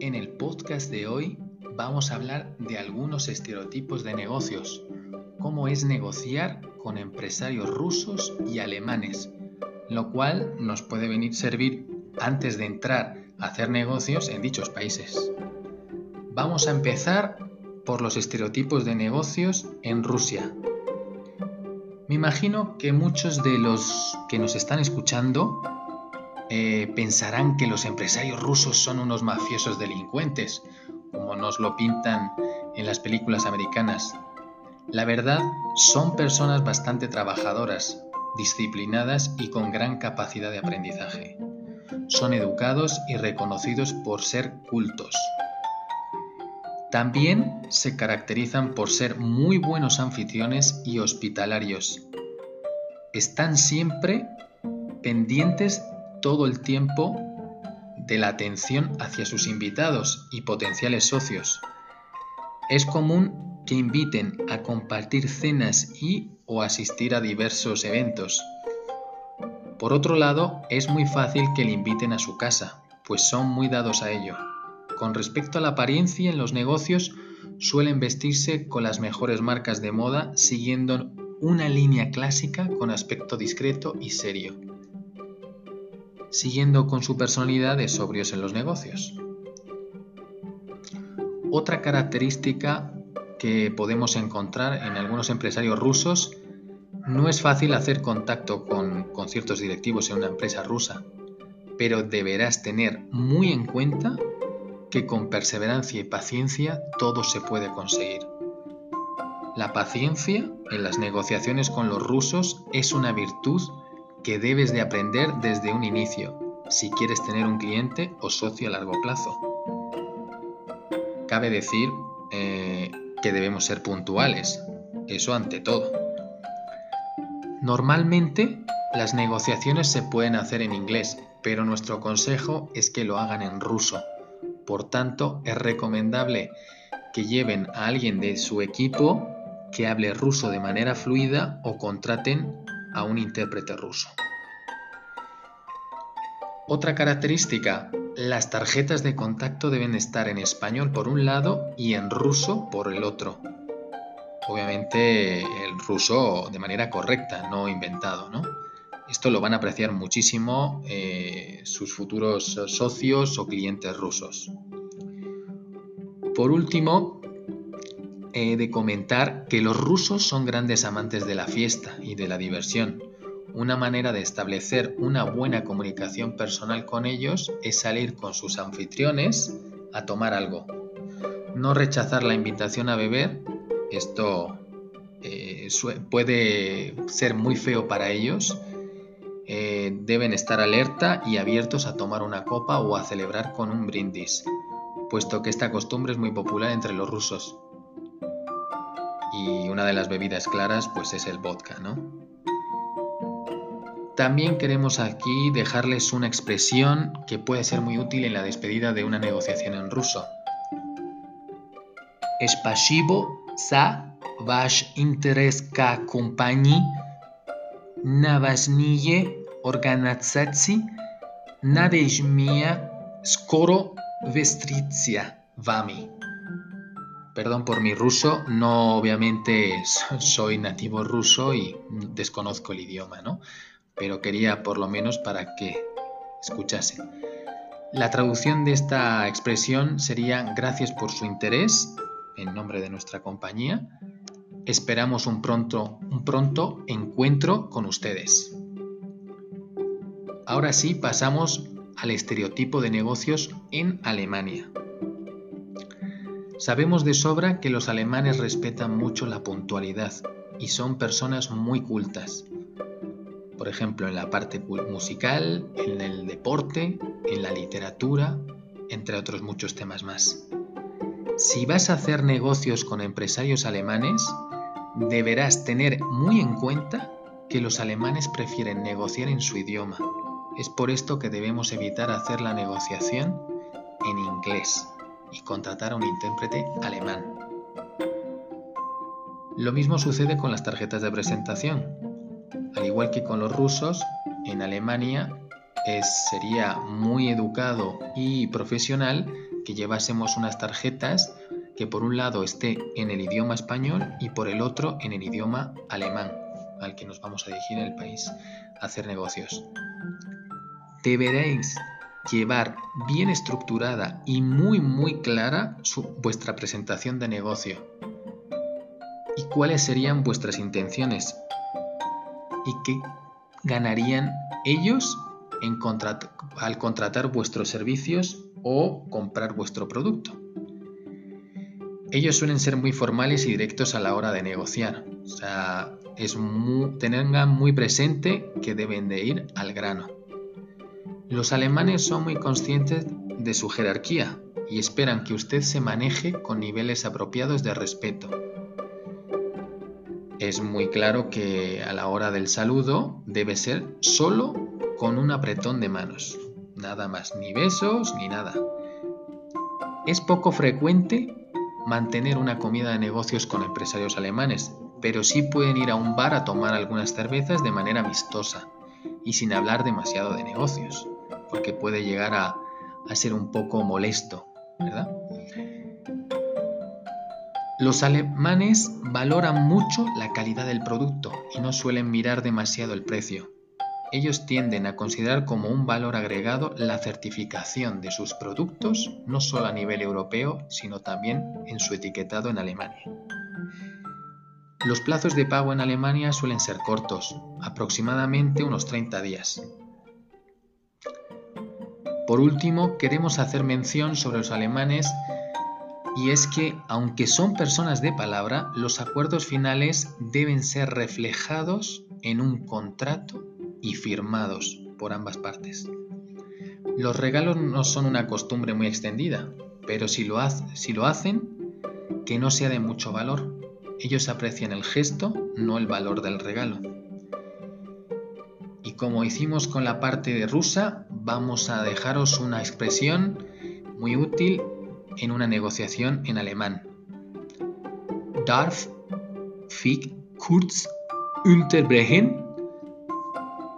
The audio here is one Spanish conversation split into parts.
En el podcast de hoy vamos a hablar de algunos estereotipos de negocios, cómo es negociar con empresarios rusos y alemanes, lo cual nos puede venir servir antes de entrar a hacer negocios en dichos países. Vamos a empezar por los estereotipos de negocios en Rusia. Me imagino que muchos de los que nos están escuchando eh, pensarán que los empresarios rusos son unos mafiosos delincuentes, como nos lo pintan en las películas americanas. La verdad, son personas bastante trabajadoras, disciplinadas y con gran capacidad de aprendizaje. Son educados y reconocidos por ser cultos. También se caracterizan por ser muy buenos anfitriones y hospitalarios. Están siempre pendientes todo el tiempo de la atención hacia sus invitados y potenciales socios. Es común que inviten a compartir cenas y o asistir a diversos eventos. Por otro lado, es muy fácil que le inviten a su casa, pues son muy dados a ello. Con respecto a la apariencia en los negocios, suelen vestirse con las mejores marcas de moda siguiendo una línea clásica con aspecto discreto y serio siguiendo con su personalidad de sobrios en los negocios. Otra característica que podemos encontrar en algunos empresarios rusos no es fácil hacer contacto con, con, ciertos directivos en una empresa rusa, pero deberás tener muy en cuenta que con perseverancia y paciencia todo se puede conseguir. La paciencia en las negociaciones con los rusos es una virtud que debes de aprender desde un inicio si quieres tener un cliente o socio a largo plazo. Cabe decir eh, que debemos ser puntuales, eso ante todo. Normalmente las negociaciones se pueden hacer en inglés, pero nuestro consejo es que lo hagan en ruso. Por tanto, es recomendable que lleven a alguien de su equipo que hable ruso de manera fluida o contraten a un intérprete ruso. Otra característica, las tarjetas de contacto deben estar en español por un lado y en ruso por el otro. Obviamente el ruso de manera correcta, no inventado, ¿no? Esto lo van a apreciar muchísimo eh, sus futuros socios o clientes rusos. Por último, he de comentar que los rusos son grandes amantes de la fiesta y de la diversión. Una manera de establecer una buena comunicación personal con ellos es salir con sus anfitriones a tomar algo. No rechazar la invitación a beber, esto eh, puede ser muy feo para ellos. Eh, deben estar alerta y abiertos a tomar una copa o a celebrar con un brindis, puesto que esta costumbre es muy popular entre los rusos y una de las bebidas claras pues es el vodka, ¿no? También queremos aquí dejarles una expresión que puede ser muy útil en la despedida de una negociación en ruso. Spasibo za wasz interes ka kompanii navažnije organizacji nadejmia skoro vestricia vami. Perdón por mi ruso, no obviamente soy nativo ruso y desconozco el idioma, ¿no? Pero quería por lo menos para que escuchasen. La traducción de esta expresión sería gracias por su interés en nombre de nuestra compañía. Esperamos un pronto, un pronto encuentro con ustedes. Ahora sí pasamos al estereotipo de negocios en Alemania. Sabemos de sobra que los alemanes respetan mucho la puntualidad y son personas muy cultas. Por ejemplo, en la parte musical, en el deporte, en la literatura, entre otros muchos temas más. Si vas a hacer negocios con empresarios alemanes, deberás tener muy en cuenta que los alemanes prefieren negociar en su idioma. Es por esto que debemos evitar hacer la negociación en inglés y contratar a un intérprete alemán. Lo mismo sucede con las tarjetas de presentación. Al igual que con los rusos, en Alemania sería muy educado y profesional que llevásemos unas tarjetas que por un lado esté en el idioma español y por el otro en el idioma alemán, al que nos vamos a dirigir en el país a hacer negocios. Deberéis llevar bien estructurada y muy muy clara vuestra presentación de negocio. ¿Y cuáles serían vuestras intenciones? ¿Y qué ganarían ellos al contratar vuestros servicios o comprar vuestro producto? Ellos suelen ser muy formales y directos a la hora de negociar. O sea, es tengan muy presente que deben de ir al grano. Los alemanes son muy conscientes de su jerarquía y esperan que usted se maneje con niveles apropiados de respeto. Es muy claro que a la hora del saludo debe ser solo con un apretón de manos. Nada más, ni besos ni nada. Es poco frecuente mantener una comida de negocios con empresarios alemanes, pero sí pueden ir a un bar a tomar algunas cervezas de manera amistosa y sin hablar demasiado de negocios porque puede llegar a, ser un poco molesto, ¿verdad? Los alemanes valoran mucho la calidad del producto y no suelen mirar demasiado el precio. Ellos tienden a considerar como un valor agregado la certificación de sus productos, no solo a nivel europeo, sino también en su etiquetado en Alemania. Los plazos de pago en Alemania suelen ser cortos, aproximadamente unos 30 días, por último, queremos hacer mención sobre los alemanes y es que, aunque son personas de palabra, los acuerdos finales deben ser reflejados en un contrato y firmados por ambas partes. Los regalos no son una costumbre muy extendida, pero si lo, hacen, que no sea de mucho valor. Ellos aprecian el gesto, no el valor del regalo. Y como hicimos con la parte rusa, vamos a dejaros una expresión muy útil en una negociación en alemán. Darf ich kurz unterbrechen?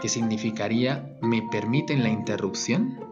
Que significaría ¿me permiten la interrupción?